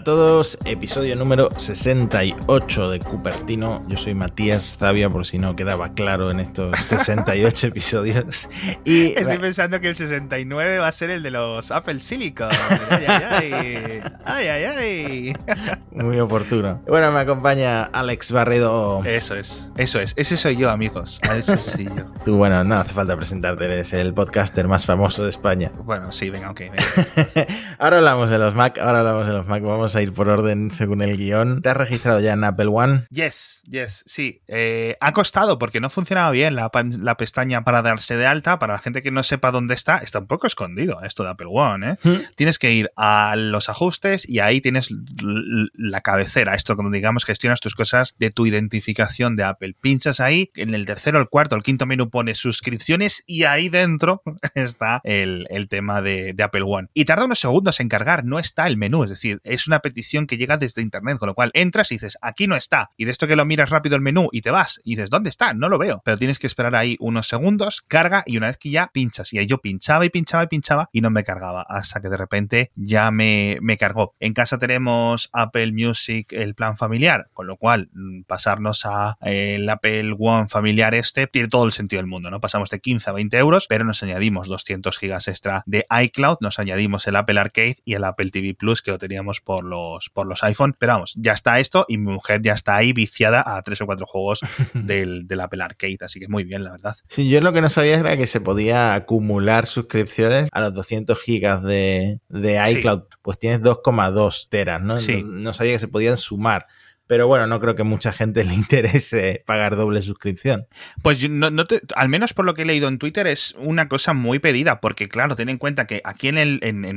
a todos, episodio número 68 de Cupertino. Yo soy Matías Zavia, por si no quedaba claro en estos 68 episodios. Y, Estoy pensando que el 69 va a ser el de los Apple Silicon. Ay, ay, ay. ay, ay, Muy oportuno. Bueno, me acompaña Alex Barredo. Eso es, eso es. Ese soy yo, amigos. Ese soy yo. Tú, bueno, no hace falta presentarte, eres el podcaster más famoso de España. Bueno, sí, venga, ok. ahora hablamos de los Mac, ahora hablamos de los Mac vamos a ir por orden según el guion. ¿Te has registrado ya en Apple One? Yes, yes, sí. Eh, ha costado porque no funcionaba bien la, pestaña para darse de alta. Para la gente que no sepa dónde está, está un poco escondido esto de Apple One. ¿eh? Hmm. Tienes que ir a los ajustes y ahí tienes la cabecera, esto como digamos gestionas tus cosas de tu identificación de Apple. Pinchas ahí, en el tercero, el cuarto, el quinto menú pone suscripciones y ahí dentro está el, tema de, de Apple One. Y tarda unos segundos en cargar, no está el menú, es decir, es una petición que llega desde internet, con lo cual entras y dices, aquí no está. Y de esto que lo miras rápido el menú y te vas y dices, ¿dónde está? No lo veo. Pero tienes que esperar ahí unos segundos, carga y una vez que ya pinchas. Y ahí yo pinchaba y pinchaba y pinchaba y no me cargaba. Hasta que de repente ya me, me cargó. En casa tenemos Apple Music, el plan familiar, con lo cual mm, pasarnos a eh, el Apple One familiar este tiene todo el sentido del mundo, ¿no? Pasamos de 15 a 20 euros, pero nos añadimos 200 gigas extra de iCloud, nos añadimos el Apple Arcade y el Apple TV Plus que lo teníamos por los, por los iPhone. Pero vamos, ya está esto y mi mujer ya está ahí viciada a tres o cuatro juegos del, del Apple Arcade. Así que muy bien, la verdad. Sí, yo lo que no sabía era que se podía acumular suscripciones a los 200 gigas de, iCloud. Pues tienes 2,2 teras, ¿no? Sí. no sabía que se podían sumar. Pero bueno, no creo que mucha gente le interese pagar doble suscripción. Pues no, no al menos por lo que he leído en Twitter, es una cosa muy pedida, porque claro, ten en cuenta que aquí en,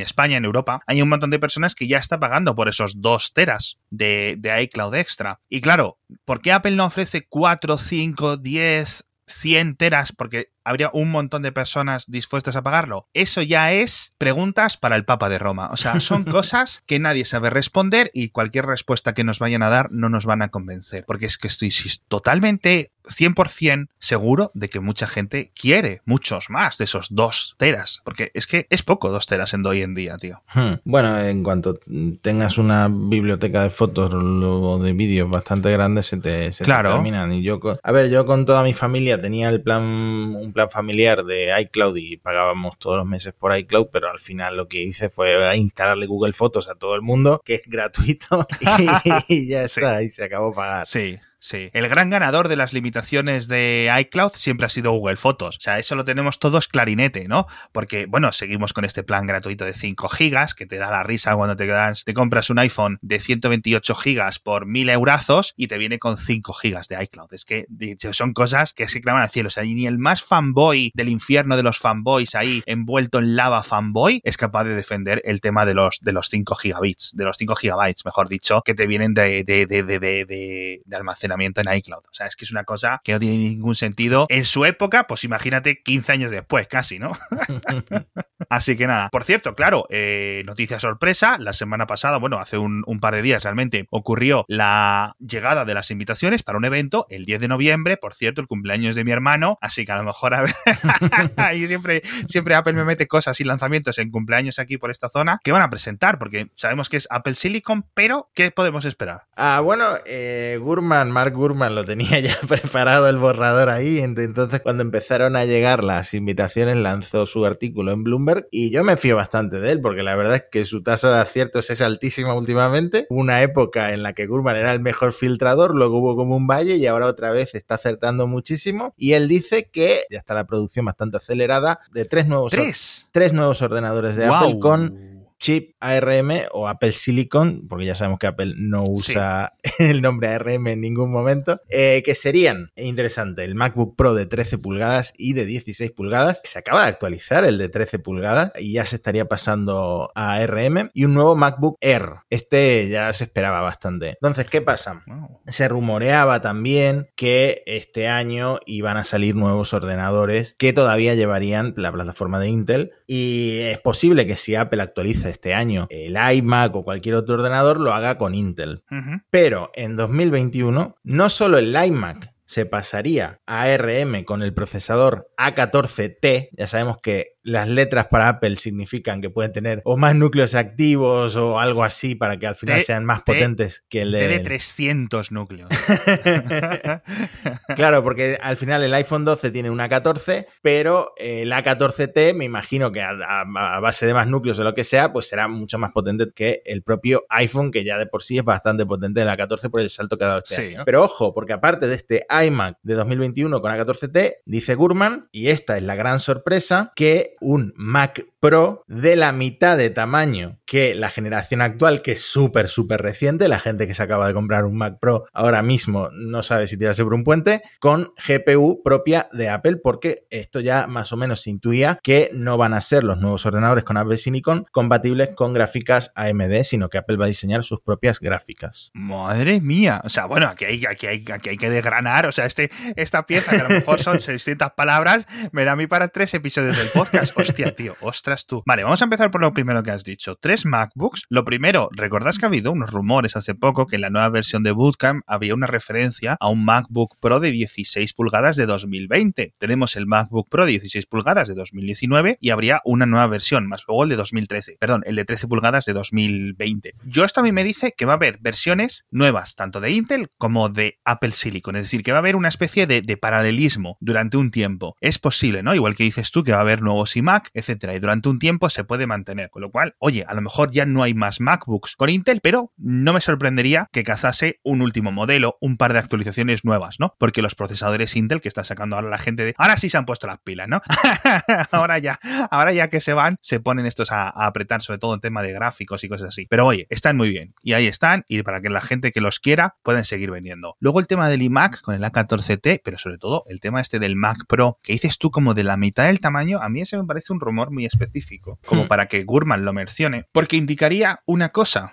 España, en Europa, hay un montón de personas que ya está pagando por esos dos teras de, de iCloud Extra. Y claro, ¿por qué Apple no ofrece 4, 5, 10, 100 teras? Porque habría un montón de personas dispuestas a pagarlo. Eso ya es preguntas para el Papa de Roma. O sea, son cosas que nadie sabe responder y cualquier respuesta que nos vayan a dar no nos van a convencer. Porque es que estoy totalmente 100% seguro de que mucha gente quiere muchos más de esos dos teras. Porque es que es poco dos teras en hoy en día, tío. Hmm. Bueno, en cuanto tengas una biblioteca de fotos o de vídeos bastante grande, se te, se terminan. Y yo, a ver, yo con toda mi familia tenía el plan, plan familiar de iCloud y pagábamos todos los meses por iCloud, pero al final lo que hice fue instalarle Google Fotos a todo el mundo, que es gratuito, y, ya está, y se acabó pagar. Sí. Sí. El gran ganador de las limitaciones de iCloud siempre ha sido Google Fotos. O sea, eso lo tenemos todos clarinete, ¿no? Porque, bueno, seguimos con este plan gratuito de 5 gigas, que te da la risa cuando te, quedas, te compras un iPhone de 128 gigas por 1000 eurazos y te viene con 5 gigas de iCloud. Es que son cosas que se claman al cielo. O sea, ni el más fanboy del infierno de los fanboys ahí envuelto en lava fanboy es capaz de defender el tema de los, de los 5 gigabits, de los 5 gigabytes, mejor dicho, que te vienen de, de, de, de, de almacenamiento en iCloud. O sea, es que es una cosa que no tiene ningún sentido. En su época, pues imagínate 15 años después, casi, ¿no? Así que nada. Por cierto, claro, eh, noticia sorpresa. La semana pasada, bueno, hace un, par de días realmente ocurrió la llegada de las invitaciones para un evento el 10 de noviembre. Por cierto, el cumpleaños de mi hermano. Así que a lo mejor, a ver, ahí siempre, siempre Apple me mete cosas y lanzamientos en cumpleaños aquí por esta zona que van a presentar, porque sabemos que es Apple Silicon, pero ¿qué podemos esperar? Ah, bueno, eh, Gurman, Mark Gurman lo tenía ya preparado el borrador ahí, entonces cuando empezaron a llegar las invitaciones lanzó su artículo en Bloomberg y yo me fío bastante de él porque la verdad es que su tasa de aciertos es altísima últimamente. Una época en la que Gurman era el mejor filtrador, luego hubo como un valle y ahora otra vez está acertando muchísimo y él dice que ya está la producción bastante acelerada de tres nuevos, ¿Tres? Tres nuevos ordenadores de Apple con chip ARM o Apple Silicon, porque ya sabemos que Apple no usa el nombre ARM en ningún momento, eh, que serían, interesante, el MacBook Pro de 13 pulgadas y de 16 pulgadas. Se acaba de actualizar el de 13 pulgadas y ya se estaría pasando a ARM y un nuevo MacBook Air. Este ya se esperaba bastante. Entonces, ¿qué pasa? Se rumoreaba también que este año iban a salir nuevos ordenadores que todavía llevarían la plataforma de Intel y es posible que si Apple actualiza este año el iMac o cualquier otro ordenador lo haga con Intel. Pero en 2021 no solo el iMac se pasaría a ARM con el procesador A14T. Ya sabemos que las letras para Apple significan que pueden tener o más núcleos activos o algo así para que al final sean más potentes que el de... de 300 núcleos. claro, porque al final el iPhone 12 tiene una 14, pero el A14T me imagino que a, base de más núcleos o lo que sea, pues será mucho más potente que el propio iPhone, que ya de por sí es bastante potente el A14 por el salto que ha dado este año. Pero ojo, porque aparte de este iMac de 2021 con A14T, dice Gurman, y esta es la gran sorpresa, que un Mac Pro de la mitad de tamaño que la generación actual, que es súper, súper reciente. La gente que se acaba de comprar un Mac Pro ahora mismo no sabe si tirarse por un puente, con GPU propia de Apple, porque esto ya más o menos se intuía que no van a ser los nuevos ordenadores con Apple Silicon compatibles con gráficas AMD, sino que Apple va a diseñar sus propias gráficas. Madre mía. O sea, bueno, aquí hay, aquí hay, aquí hay que desgranar. O sea, este, esta pieza, que a lo mejor son 600 palabras, me da a mí para tres episodios del podcast. Hostia, tío, ostras tú. Vale, vamos a empezar por lo primero que has dicho. Tres MacBooks. Lo primero, recordás que ha habido unos rumores hace poco que en la nueva versión de Bootcamp había una referencia a un MacBook Pro de 16 pulgadas de 2020. Tenemos el MacBook Pro de 16 pulgadas de 2019 y habría una nueva versión, más luego el de 2013. Perdón, el de 13 pulgadas de 2020. Yo esto a mí me dice que va a haber versiones nuevas, tanto de Intel como de Apple Silicon. Es decir, que va a haber una especie de, de paralelismo durante un tiempo. Es posible, ¿no? Igual que dices tú que va a haber nuevos iMac, etcétera. Y durante un tiempo se puede mantener. Con lo cual, oye, a lo mejor ya no hay más MacBooks con Intel, pero no me sorprendería que cazase un último modelo, un par de actualizaciones nuevas, ¿no? Porque los procesadores Intel que está sacando ahora la gente de, ahora sí se han puesto las pilas, ¿no? ahora ya, ahora ya que se van, se ponen estos a, apretar, sobre todo en tema de gráficos y cosas así. Pero oye, están muy bien. Y ahí están, y para que la gente que los quiera pueden seguir vendiendo. Luego el tema del iMac con el A14T, pero sobre todo el tema este del Mac Pro, que dices tú como de la mitad del tamaño, a mí ese me parece un rumor muy especial como hmm. para que Gurman lo mencione, porque indicaría una cosa.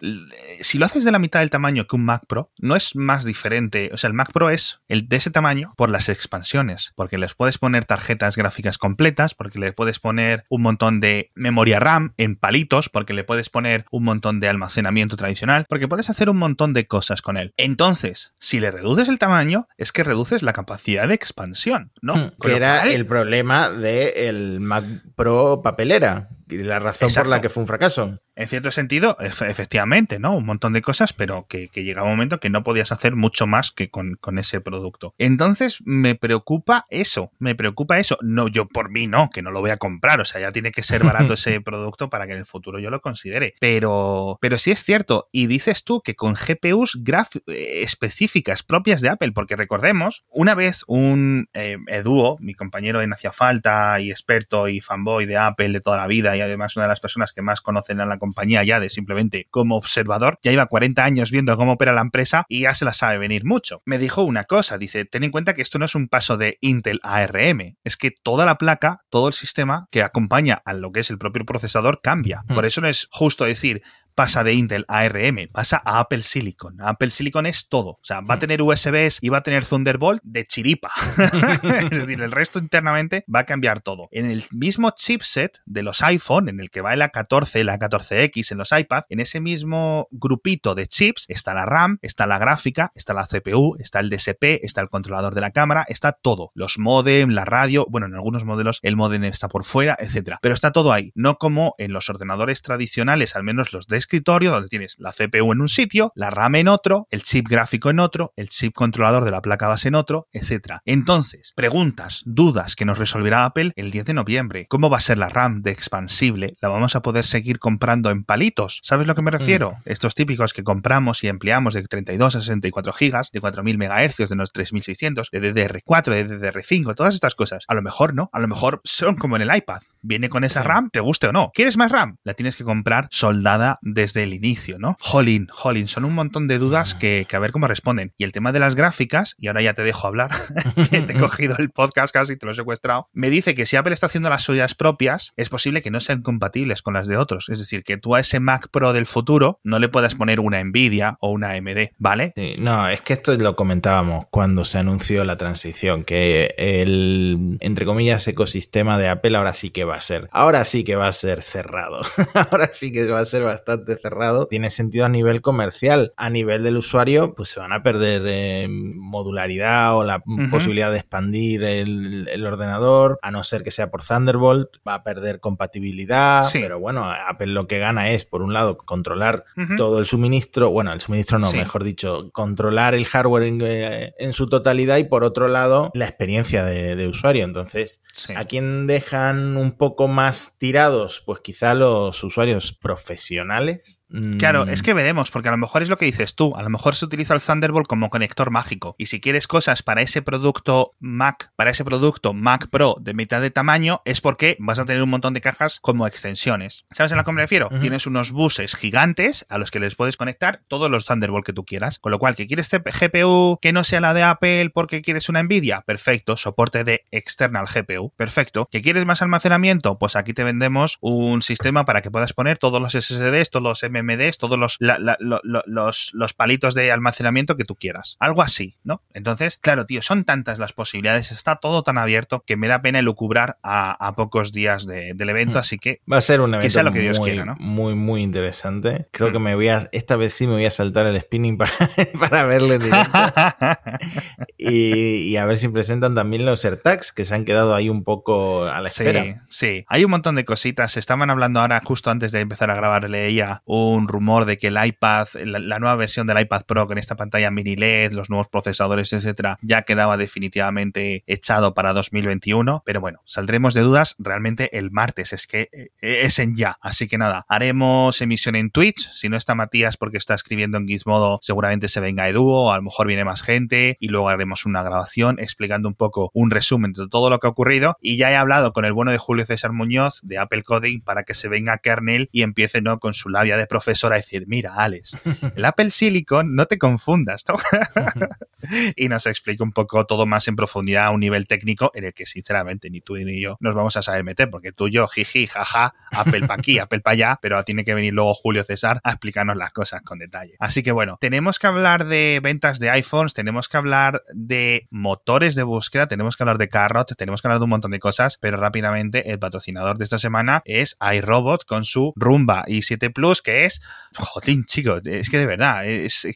Si lo haces de la mitad del tamaño que un Mac Pro, no es más diferente. O sea, el Mac Pro es el de ese tamaño por las expansiones, porque les puedes poner tarjetas gráficas completas, porque le puedes poner un montón de memoria RAM en palitos, porque le puedes poner un montón de almacenamiento tradicional, porque puedes hacer un montón de cosas con él. Entonces, si le reduces el tamaño, es que reduces la capacidad de expansión, ¿no? Hmm, que era el problema del Mac Pro papelera y la razón por la que fue un fracaso en cierto sentido, efectivamente, ¿no? Un montón de cosas, pero que, llega un momento que no podías hacer mucho más que con, ese producto. Entonces, me preocupa eso, me preocupa eso. No, yo por mí no, que no lo voy a comprar, o sea, ya tiene que ser barato ese producto para que en el futuro yo lo considere. Pero, pero sí es cierto, y dices tú que con GPUs eh, específicas propias de Apple, porque recordemos, una vez un eh, Eduo, mi compañero en Hacia Falta y experto y fanboy de Apple de toda la vida, y además una de las personas que más conocen a la compañía, ya de simplemente como observador, ya iba 40 años viendo cómo opera la empresa y ya se la sabe venir mucho. Me dijo una cosa, dice, ten en cuenta que esto no es un paso de Intel a ARM, es que toda la placa, todo el sistema que acompaña a lo que es el propio procesador cambia. Hmm. Por eso no es justo decir, pasa de Intel a ARM, pasa a Apple Silicon. Apple Silicon es todo. O sea, va a hmm. tener USBs y va a tener Thunderbolt de chiripa. es decir, el resto internamente va a cambiar todo. En el mismo chipset de los iPhone, en el que va el A14, el A14X en los iPad, en ese mismo grupito de chips está la RAM, está la gráfica, está la CPU, está el DSP, está el controlador de la cámara, está todo. Los modem, la radio, bueno, en algunos modelos el modem está por fuera, etcétera. Pero está todo ahí. No como en los ordenadores tradicionales, al menos los de escritorio donde tienes la CPU en un sitio, la RAM en otro, el chip gráfico en otro, el chip controlador de la placa base en otro, etc. Entonces, preguntas, dudas que nos resolverá Apple el 10 de noviembre. ¿Cómo va a ser la RAM de expansible? ¿La vamos a poder seguir comprando en palitos? ¿Sabes a lo que me refiero? Mm. Estos típicos que compramos y empleamos de 32 a 64 gigas, de 4000 MHz, de unos 3600, de DDR4, de DDR5, todas estas cosas. A lo mejor no, a lo mejor son como en el iPad. Viene con esa RAM, te guste o no. ¿Quieres más RAM? La tienes que comprar soldada desde el inicio, ¿no? Jolín, jolín, son un montón de dudas que, a ver cómo responden. Y el tema de las gráficas, y ahora ya te dejo hablar, que te he cogido el podcast casi, te lo he secuestrado, me dice que si Apple está haciendo las suyas propias, es posible que no sean compatibles con las de otros. Es decir, que tú a ese Mac Pro del futuro no le puedas poner una Nvidia o una AMD, ¿vale? No, es que esto lo comentábamos cuando se anunció la transición, que el, entre comillas, ecosistema de Apple ahora sí que va a ser, ahora sí que va a ser cerrado, ahora sí que va a ser bastante bastante cerrado, tiene sentido a nivel comercial. A nivel del usuario, pues se van a perder eh, modularidad o la posibilidad de expandir el, ordenador, a no ser que sea por Thunderbolt, va a perder compatibilidad, pero bueno, Apple lo que gana es, por un lado, controlar todo el suministro, bueno, el suministro no, mejor dicho, controlar el hardware en, eh, su totalidad y por otro lado, la experiencia de, usuario. Entonces, ¿a quién dejan un poco más tirados? Pues quizá los usuarios profesionales animales Claro, es mm. que veremos, porque a lo mejor es lo que dices tú, a lo mejor se utiliza el Thunderbolt como conector mágico. Y si quieres cosas para ese producto Mac, para ese producto Mac Pro de mitad de tamaño, es porque vas a tener un montón de cajas como extensiones. ¿Sabes a lo que me refiero? Tienes unos buses gigantes a los que les puedes conectar todos los Thunderbolt que tú quieras. Con lo cual, que quieres GPU que no sea la de Apple porque quieres una Nvidia, perfecto, soporte de external GPU, perfecto. ¿Que quieres más almacenamiento? Pues aquí te vendemos un sistema para que puedas poner todos los SSDs, todos los MMDs, todos los, los, los, palitos de almacenamiento que tú quieras. Algo así, ¿no? Entonces, claro, tío, son tantas las posibilidades, está todo tan abierto que me da pena elucubrar a, a pocos días del evento, hmm. así que... Va a ser un evento lo que Dios muy, quiera, ¿no? muy, muy interesante. Creo hmm. que me voy a... Esta vez sí me voy a saltar el spinning para, para verle directo. y, a ver si presentan también los AirTags, que se han quedado ahí un poco a la espera. Sí, sí. Hay un montón de cositas. Estaban hablando ahora, justo antes de empezar a grabar, leía un rumor de que el iPad, la, nueva versión del iPad Pro con esta pantalla mini LED, los nuevos procesadores, etcétera, ya quedaba definitivamente echado para 2021. Pero bueno, saldremos de dudas realmente el martes. Es que eh, es en ya. Así que nada, haremos emisión en Twitch. Si no está Matías porque está escribiendo en Gizmodo, seguramente se venga Edu, o a lo mejor viene más gente y luego haremos una grabación explicando un poco un resumen de todo lo que ha ocurrido. Y ya he hablado con el bueno de Julio César Muñoz de Apple Coding para que se venga Kernel y empiece ¿no? con su labia de profesor a decir, mira, Alex, el Apple Silicon, no te confundas, ¿no? y nos explica un poco todo más en profundidad a un nivel técnico en el que sinceramente ni tú ni yo nos vamos a saber meter, porque tú y yo, jiji, jaja, Apple para aquí, Apple para allá, pero tiene que venir luego Julio César a explicarnos las cosas con detalle. Así que bueno, tenemos que hablar de ventas de iPhones, tenemos que hablar de motores de búsqueda, tenemos que hablar de Carrot, tenemos que hablar de un montón de cosas, pero rápidamente el patrocinador de esta semana es iRobot con su Rumba i7 Plus, que es, joder, chicos, es que de verdad, es,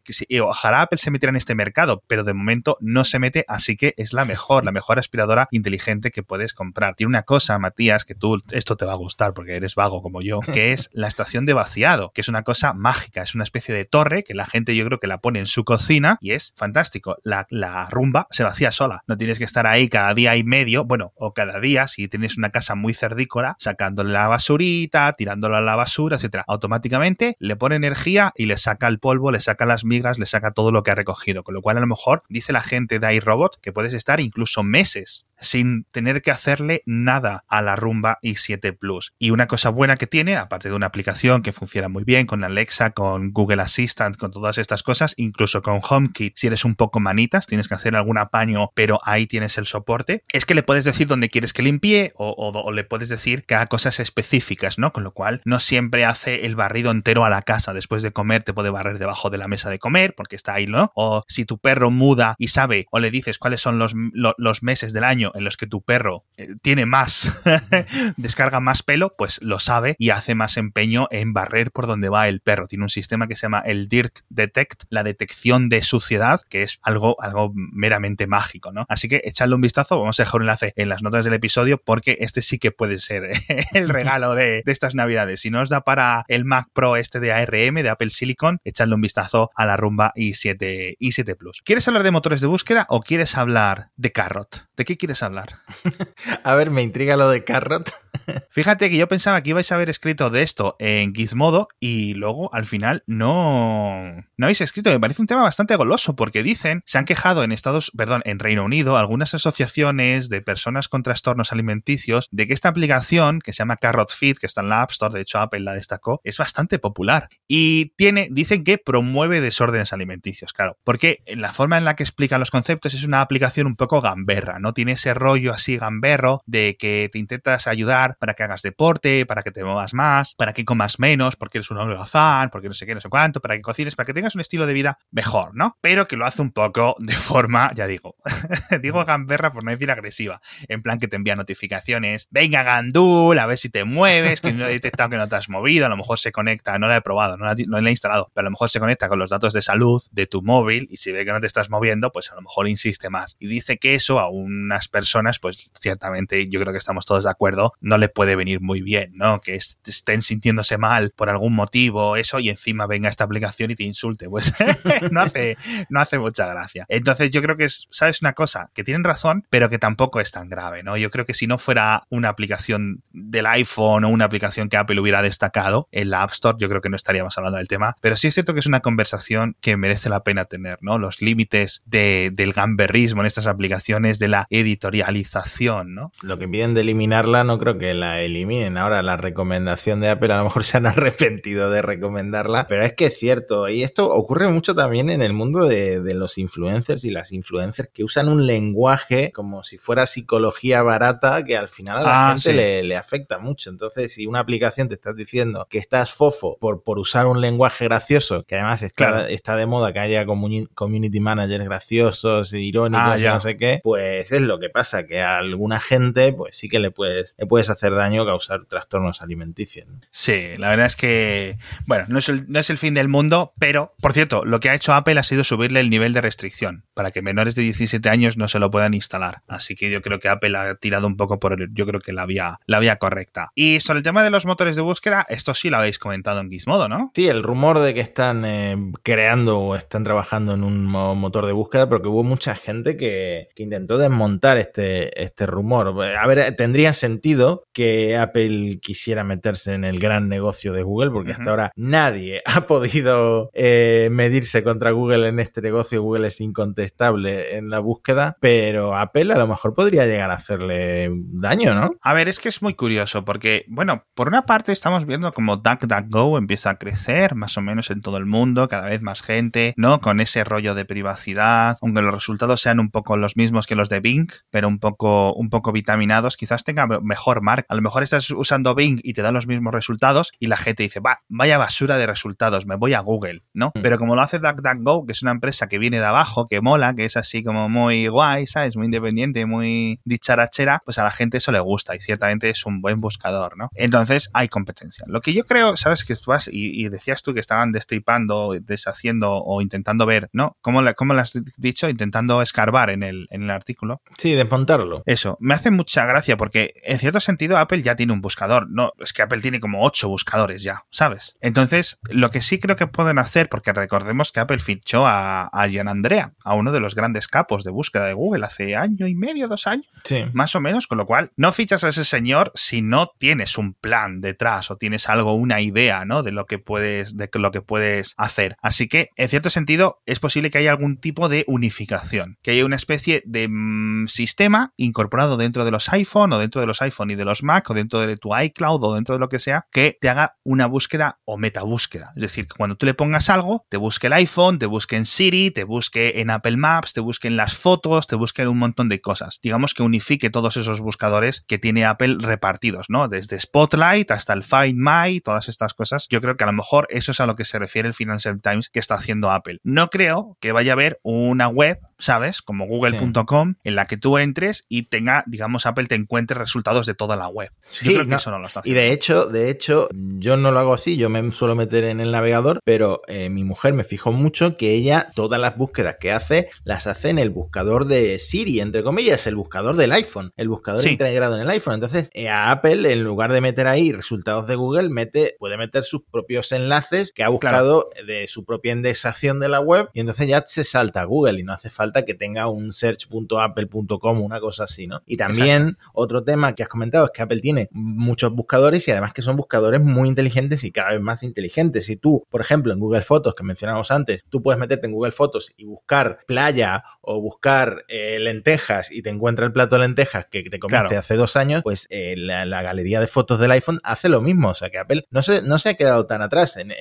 ojalá Apple se metiera en este mercado, pero de momento no se mete, así que es la mejor, la mejor aspiradora inteligente que puedes comprar. Tiene una cosa, Matías, que tú, esto te va a gustar porque eres vago como yo, que es la estación de vaciado, que es una cosa mágica, es una especie de torre que la gente yo creo que la pone en su cocina y es fantástico. La, la rumba se vacía sola, no tienes que estar ahí cada día y medio, bueno, o cada día, si tienes una casa muy cerdícola, sacándole la basurita, tirándolo a la basura, etcétera. Automáticamente le pone energía y le saca el polvo, le saca las migas, le saca todo lo que ha recogido. Con lo cual, a lo mejor, dice la gente de iRobot que puedes estar incluso meses sin tener que hacerle nada a la Rumba i7 Plus. Y una cosa buena que tiene, aparte de una aplicación que funciona muy bien con Alexa, con Google Assistant, con todas estas cosas, incluso con HomeKit, si eres un poco manitas, tienes que hacer algún apaño, pero ahí tienes el soporte, es que le puedes decir dónde quieres que limpie o, le puedes decir que haga cosas específicas, ¿no? Con lo cual no siempre hace el barrido a la casa. Después de comer te puede barrer debajo de la mesa de comer porque está ahí, ¿no? O si tu perro muda y sabe o le dices cuáles son los, los meses del año en los que tu perro eh, tiene más, descarga más pelo, pues lo sabe y hace más empeño en barrer por donde va el perro. Tiene un sistema que se llama el Dirt Detect, la detección de suciedad, que es algo, algo meramente mágico, ¿no? Así que echadle un vistazo, vamos a dejar un enlace en las notas del episodio porque este sí que puede ser el regalo de, estas navidades. Si no os da para el Mac Pro este de ARM, de Apple Silicon, echadle un vistazo a la rumba i7, i7 Plus. ¿Quieres hablar de motores de búsqueda o quieres hablar de Carrot? ¿De qué quieres hablar? a ver, me intriga lo de Carrot. Fíjate que yo pensaba que ibais a haber escrito de esto en Gizmodo y luego al final no, no habéis escrito. Me parece un tema bastante goloso porque dicen, se han quejado en Estados, perdón, en Reino Unido, algunas asociaciones de personas con trastornos alimenticios de que esta aplicación que se llama Carrot Feed, que está en la App Store, de hecho Apple la destacó, es bastante popular y tiene, dicen que promueve desórdenes alimenticios, claro, porque la forma en la que explica los conceptos es una aplicación un poco gamberra, no tiene ese rollo así gamberro de que te intentas ayudar para que hagas deporte, para que te muevas más, para que comas menos, porque eres un holgazán, porque no sé qué, no sé cuánto, para que cocines, para que tengas un estilo de vida mejor, ¿no? Pero que lo hace un poco de forma, ya digo, digo gamberra por no decir agresiva, en plan que te envía notificaciones, venga Gandul, a ver si te mueves, que no he detectado que no te has movido, a lo mejor se conecta no la he probado, no la, no la he instalado, pero a lo mejor se conecta con los datos de salud de tu móvil y si ve que no te estás moviendo, pues a lo mejor insiste más. Y dice que eso a unas personas, pues ciertamente yo creo que estamos todos de acuerdo, no le puede venir muy bien, ¿no? Que estén sintiéndose mal por algún motivo, eso, y encima venga esta aplicación y te insulte. Pues no, hace, no hace mucha gracia. Entonces yo creo que es, ¿sabes una cosa? Que tienen razón, pero que tampoco es tan grave, ¿no? Yo creo que si no fuera una aplicación del iPhone o una aplicación que Apple hubiera destacado en la App Store, yo creo que no estaríamos hablando del tema. Pero sí es cierto que es una conversación que merece la pena tener, ¿no? Los límites del gamberrismo en estas aplicaciones, de la editorialización, ¿no? Lo que piden de eliminarla, no creo que la eliminen. Ahora, la recomendación de Apple, a lo mejor se han arrepentido de recomendarla, pero es que es cierto. Y esto ocurre mucho también en el mundo de, los influencers y las influencers que usan un lenguaje como si fuera psicología barata que al final a la ah, gente le, afecta mucho. Entonces, si una aplicación te estás diciendo que estás fofo por, por usar un lenguaje gracioso, que además está, está de moda que haya community managers graciosos, irónicos, ah, no sé qué, pues es lo que pasa, que a alguna gente, pues sí que le puedes, le puedes hacer daño, causar trastornos alimenticios. Sí, la verdad es que, bueno, no es, el, no es el fin del mundo, pero, por cierto, lo que ha hecho Apple ha sido subirle el nivel de restricción para que menores de 17 años no se lo puedan instalar. Así que yo creo que Apple ha tirado un poco por, yo creo que la vía, la vía correcta. Y sobre el tema de los motores de búsqueda, esto sí lo habéis comentado en Gizmodo, ¿no? Sí, el rumor de que están eh, creando o están trabajando en un motor de búsqueda, porque hubo mucha gente que, intentó desmontar este, este rumor. A ver, tendría sentido que Apple quisiera meterse en el gran negocio de Google, porque hasta ahora nadie ha podido eh, medirse contra Google en este negocio. Google es incontestable en la búsqueda, pero Apple a lo mejor podría llegar a hacerle daño, ¿no? A ver, es que es muy curioso, porque, bueno, por una parte estamos viendo como DuckDuckGo empieza a crecer más o menos en todo el mundo, cada vez más gente, ¿no? Con ese rollo de privacidad, aunque los resultados sean un poco los mismos que los de Bing, pero un poco, un poco vitaminados, quizás tenga mejor marca. A lo mejor estás usando Bing y te da los mismos resultados y la gente dice, va, vaya basura de resultados, me voy a Google, ¿no? Mm. Pero como lo hace DuckDuckGo, que es una empresa que viene de abajo, que mola, que es así como muy guay, ¿sabes? Muy independiente, muy dicharachera, pues a la gente eso le gusta y ciertamente es un buen buscador, ¿no? Entonces hay competencia. Lo que yo creo, ¿sabes? Que tú y, decías tú que estaban destripando, deshaciendo o intentando ver, ¿no? ¿Cómo, cómo lo has dicho? Intentando escarbar en el, en el artículo. Sí, desmontarlo. Eso, me hace mucha gracia porque en cierto sentido Apple ya tiene un buscador. No, es que Apple tiene como ocho buscadores ya, ¿sabes? Entonces, lo que sí creo que pueden hacer, porque recordemos que Apple fichó a, a Gian Andrea, a uno de los grandes capos de búsqueda de Google hace año y medio, dos años, sí. más o menos, con lo cual no fichas a ese señor si no tienes un plan detrás o tienes algo, una idea, De lo que puedes, de lo que puedes hacer. Así que, en cierto sentido, es posible que haya algún tipo de unificación, que haya una especie de mm, sistema incorporado dentro de los iPhone o dentro de los iPhone y de los Mac o dentro de tu iCloud o dentro de lo que sea, que te haga una búsqueda o metabúsqueda. Es decir, que cuando tú le pongas algo, te busque el iPhone, te busque en Siri, te busque en Apple Maps, te busque en las fotos, te busque en un montón de cosas. Digamos que unifique todos esos buscadores que tiene Apple repartidos, ¿no? Desde Spotlight hasta el Find My, todas estas cosas. Yo creo que a lo mejor eso es a lo que se refiere el Financial Times que está haciendo Apple. No creo que vaya a haber una web ¿sabes? Como google.com, en la que tú entres y tenga, digamos, Apple te encuentre resultados de toda la web. yo creo que eso no lo está haciendo. Y de hecho, de hecho, yo no lo hago así, yo me suelo meter en el navegador, pero eh, mi mujer me fijó mucho que ella todas las búsquedas que hace, las hace en el buscador de Siri, entre comillas, el buscador del iPhone, el buscador integrado en el iPhone. Entonces, eh, a Apple, en lugar de meter ahí resultados de Google, mete, puede meter sus propios enlaces que ha buscado de su propia indexación de la web y entonces ya se salta a Google y no hace falta que tenga un search.apple.com, una cosa así, ¿no? Y también otro tema que has comentado es que Apple tiene muchos buscadores y además que son buscadores muy inteligentes y cada vez más inteligentes. Si tú, por ejemplo, en Google Fotos, que mencionamos antes, tú puedes meterte en Google Fotos y buscar playa o buscar eh, lentejas y te encuentra el plato de lentejas que te comiste hace dos años, pues eh, la, galería de fotos del iPhone hace lo mismo. O sea que Apple no se, no se ha quedado tan atrás en,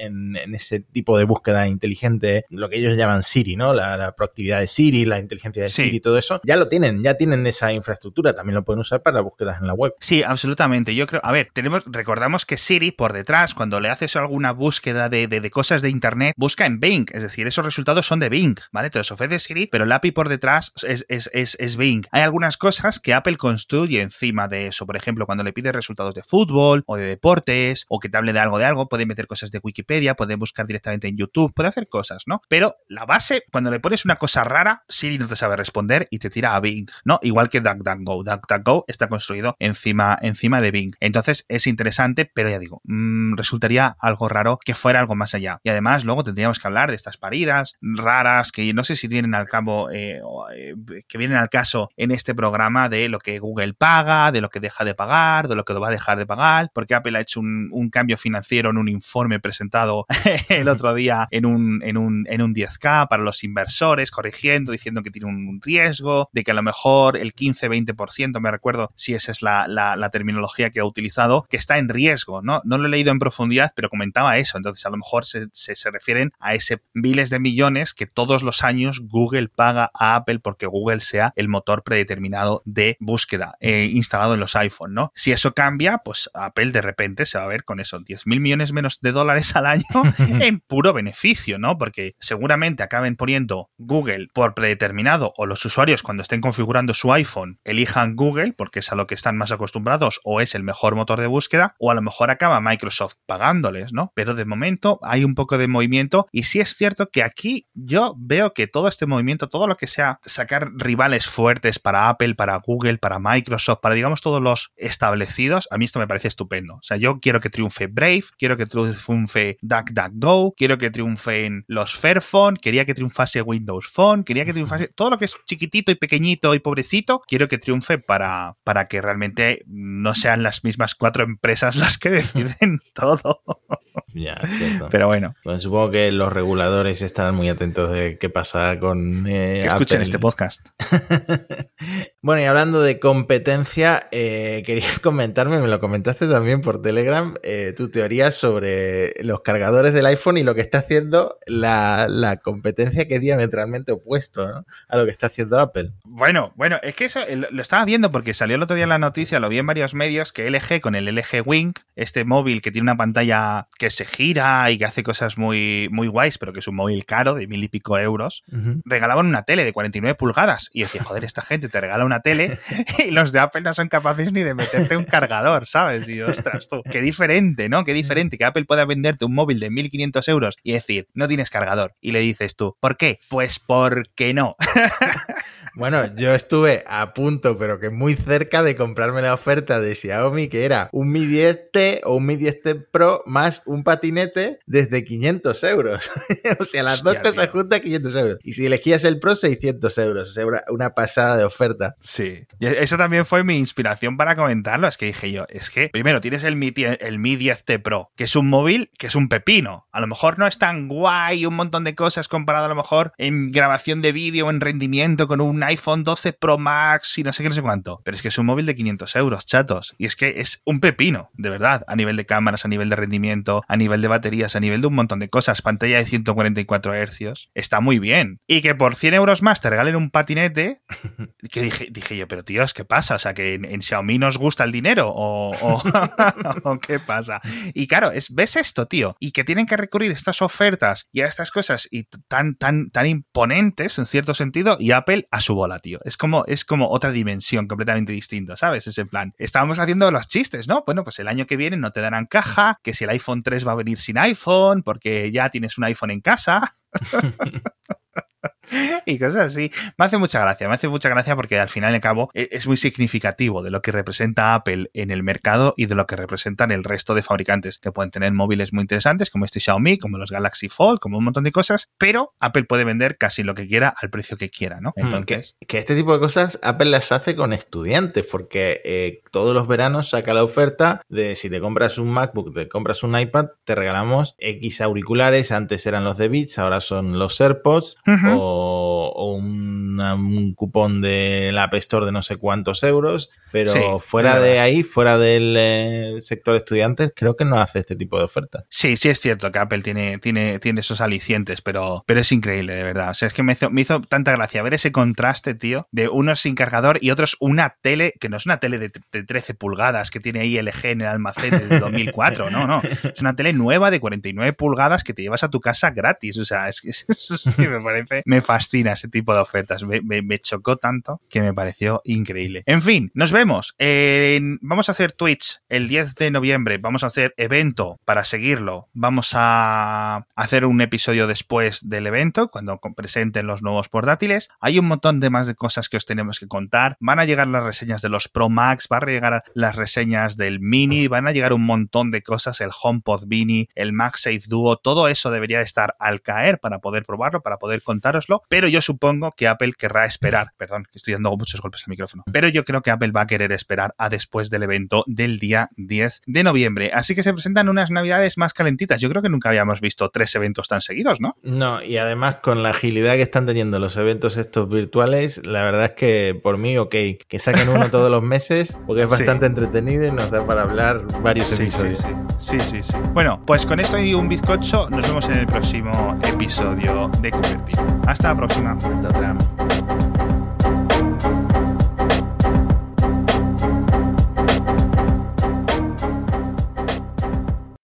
ese tipo de búsqueda inteligente, lo que ellos llaman Siri, ¿no? La, la proactividad de Siri la inteligencia de Siri y todo eso, ya lo tienen, ya tienen esa infraestructura, también lo pueden usar para búsquedas en la web. Sí, absolutamente. Yo creo, a ver, tenemos, recordamos que Siri por detrás, cuando le haces alguna búsqueda de, cosas de internet, busca en Bing, es decir, esos resultados son de Bing, ¿vale? Te los ofrece Siri, pero la API por detrás es, es, es, es Bing. Hay algunas cosas que Apple construye encima de eso. Por ejemplo, cuando le pide resultados de fútbol o de deportes o que te hable de algo de algo, puede meter cosas de Wikipedia, puede buscar directamente en YouTube, puede hacer cosas, ¿no? Pero la base, cuando le pones una cosa rara, Siri no te sabe responder y te tira a Bing, ¿no? Igual que DuckDuckGo. DuckDuckGo está construido encima, encima de Bing. Entonces es interesante, pero ya digo, mmm, resultaría algo raro que fuera algo más allá. Y además, luego tendríamos que hablar de estas paridas raras que no sé si tienen al cabo, eh, eh, que vienen al caso en este programa de lo que Google paga, de lo que deja de pagar, de lo que lo va a dejar de pagar, porque Apple ha hecho un, cambio financiero en un informe presentado el otro día en un, en un, en un 10K para los inversores, corrigiendo, diciendo que tiene un riesgo, de que a lo mejor el 15-20%, me recuerdo si esa es la, terminología que ha utilizado, que está en riesgo, ¿no? No lo he leído en profundidad, pero comentaba eso. Entonces, a lo mejor se, se, se refieren a ese miles de millones que todos los años Google paga a Apple porque Google sea el motor predeterminado de búsqueda eh, instalado en los iPhone, ¿no? Si eso cambia, pues Apple de repente se va a ver con eso, 10 mil millones menos de dólares al año en puro beneficio, ¿no? Porque seguramente acaben poniendo Google por predeterminado o los usuarios cuando estén configurando su iPhone elijan Google porque es a lo que están más acostumbrados o es el mejor motor de búsqueda o a lo mejor acaba Microsoft pagándoles, ¿no? Pero de momento hay un poco de movimiento y sí es cierto que aquí yo veo que todo este movimiento, todo lo que sea sacar rivales fuertes para Apple, para Google, para Microsoft, para digamos todos los establecidos, a mí esto me parece estupendo. O sea, yo quiero que triunfe Brave, quiero que triunfe DuckDuckGo, quiero que triunfen los Fairphone, quería que triunfase Windows Phone, quería que triunfase todo lo que es chiquitito y pequeñito y pobrecito, quiero que triunfe para, para que realmente no sean las mismas cuatro empresas las que deciden todo. Ya, cierto. Pero bueno. Bueno, supongo que los reguladores estarán muy atentos de qué pasa con. Eh, que escuchen Apple. este podcast. bueno, y hablando de competencia, eh, quería comentarme, me lo comentaste también por Telegram, eh, tu teoría sobre los cargadores del iPhone y lo que está haciendo la, la competencia que es diametralmente opuesto ¿no? a lo que está haciendo Apple. Bueno, bueno, es que eso lo estaba viendo porque salió el otro día en la noticia, lo vi en varios medios, que LG con el LG Wing, este móvil que tiene una pantalla que se gira y que hace cosas muy, muy guays, pero que es un móvil caro de mil y pico euros, uh -huh. regalaban una tele de 49 pulgadas. Y decía, joder, esta gente te regala una tele y los de Apple no son capaces ni de meterte un cargador, ¿sabes? Y ostras, tú, qué diferente, ¿no? Qué diferente que Apple pueda venderte un móvil de 1500 euros y decir, no tienes cargador. Y le dices tú, ¿por qué? Pues porque no. Bueno, yo estuve a punto, pero que muy cerca de comprarme la oferta de Xiaomi, que era un Mi 10T o un Mi 10T Pro más un patinete desde 500 euros. o sea, las Hostia, dos cosas tío. juntas, 500 euros. Y si elegías el Pro, 600 euros. O sea, una, pasada de oferta. Sí. Y esa también fue mi inspiración para comentarlo. Es que dije yo, es que primero tienes el Mi, el Mi 10T Pro, que es un móvil que es un pepino. A lo mejor no es tan guay, un montón de cosas comparado a lo mejor en grabación de vídeo, en rendimiento con un iPhone 12 Pro Max y no sé qué, no sé cuánto. Pero es que es un móvil de 500 euros, chatos. Y es que es un pepino, de verdad, a nivel de cámaras, a nivel de rendimiento, a nivel de baterías, a nivel de un montón de cosas. Pantalla de 144 Hz. Está muy bien. Y que por 100 euros más te regalen un patinete, que dije, dije yo, pero tíos, ¿qué pasa? O sea, que en, en Xiaomi nos gusta el dinero o, o, o qué pasa. Y claro, es, ves esto, tío, y que tienen que recurrir a estas ofertas y a estas cosas y tan, tan, tan imponentes en cierto sentido y Apple a su bola, tío. Es como, es como otra dimensión completamente distinta, ¿sabes? Es en plan, estábamos haciendo los chistes, ¿no? Bueno, pues el año que viene no te darán caja, que si el iPhone 3 va a venir sin iPhone, porque ya tienes un iPhone en casa. y cosas así. Me hace mucha gracia, me hace mucha gracia porque al final y al cabo e, es muy significativo de lo que representa Apple en el mercado y de lo que representan el resto de fabricantes que pueden tener móviles muy interesantes como este Xiaomi, como los Galaxy Fold, como un montón de cosas, pero Apple puede vender casi lo que quiera al precio que quiera, ¿no? Entonces... Que, que este tipo de cosas Apple las hace con estudiantes porque eh, todos los veranos saca la oferta de si te compras un MacBook, te compras un iPad, te regalamos X auriculares, antes eran los de Beats, ahora son los AirPods uh -huh. o, o un, un, cupón del App Store de no sé cuántos euros, pero sí, fuera de ahí, fuera del eh, sector de estudiantes, creo que no hace este tipo de ofertas. Sí, sí es cierto que Apple tiene, tiene, tiene esos alicientes, pero, pero es increíble, de verdad. O sea, es que me hizo, me hizo tanta gracia ver ese contraste, tío, de unos sin cargador y otros una tele, que no es una tele de, de 13 pulgadas que tiene ahí LG en el almacén desde 2004, no, no. Es una tele nueva de 49 pulgadas que te llevas a tu casa gratis. O sea, es que eso sí me parece, me, fascina ese tipo de ofertas. Me, chocó tanto que me pareció increíble. En fin, nos vemos. vamos a hacer Twitch el 10 de noviembre. Vamos a hacer evento para seguirlo. Vamos a hacer un episodio después del evento, cuando presenten los nuevos portátiles. Hay un montón de más de cosas que os tenemos que contar. Van a llegar las reseñas de los Pro Max, van a llegar las reseñas del Mini, van a llegar un montón de cosas, el HomePod Mini, el MagSafe Duo, todo eso debería estar al caer para poder probarlo, para poder contároslo, pero yo supongo que Apple querrá esperar, perdón, que estoy dando muchos golpes al micrófono, pero yo creo que Apple va a querer esperar a después del evento del día 10 de noviembre, así que se presentan unas navidades más calentitas, yo creo que nunca habíamos visto tres eventos tan seguidos, ¿no? No, y además con la agilidad que están teniendo los eventos estos virtuales, la verdad es que por mí, ok, que saquen uno todos los meses, porque es bastante entretenido y nos da para hablar varios episodios. Sí, sí, sí, Bueno, pues con esto y un bizcocho, nos vemos en el próximo episodio de Convertir. Hasta la próxima. Hasta otra.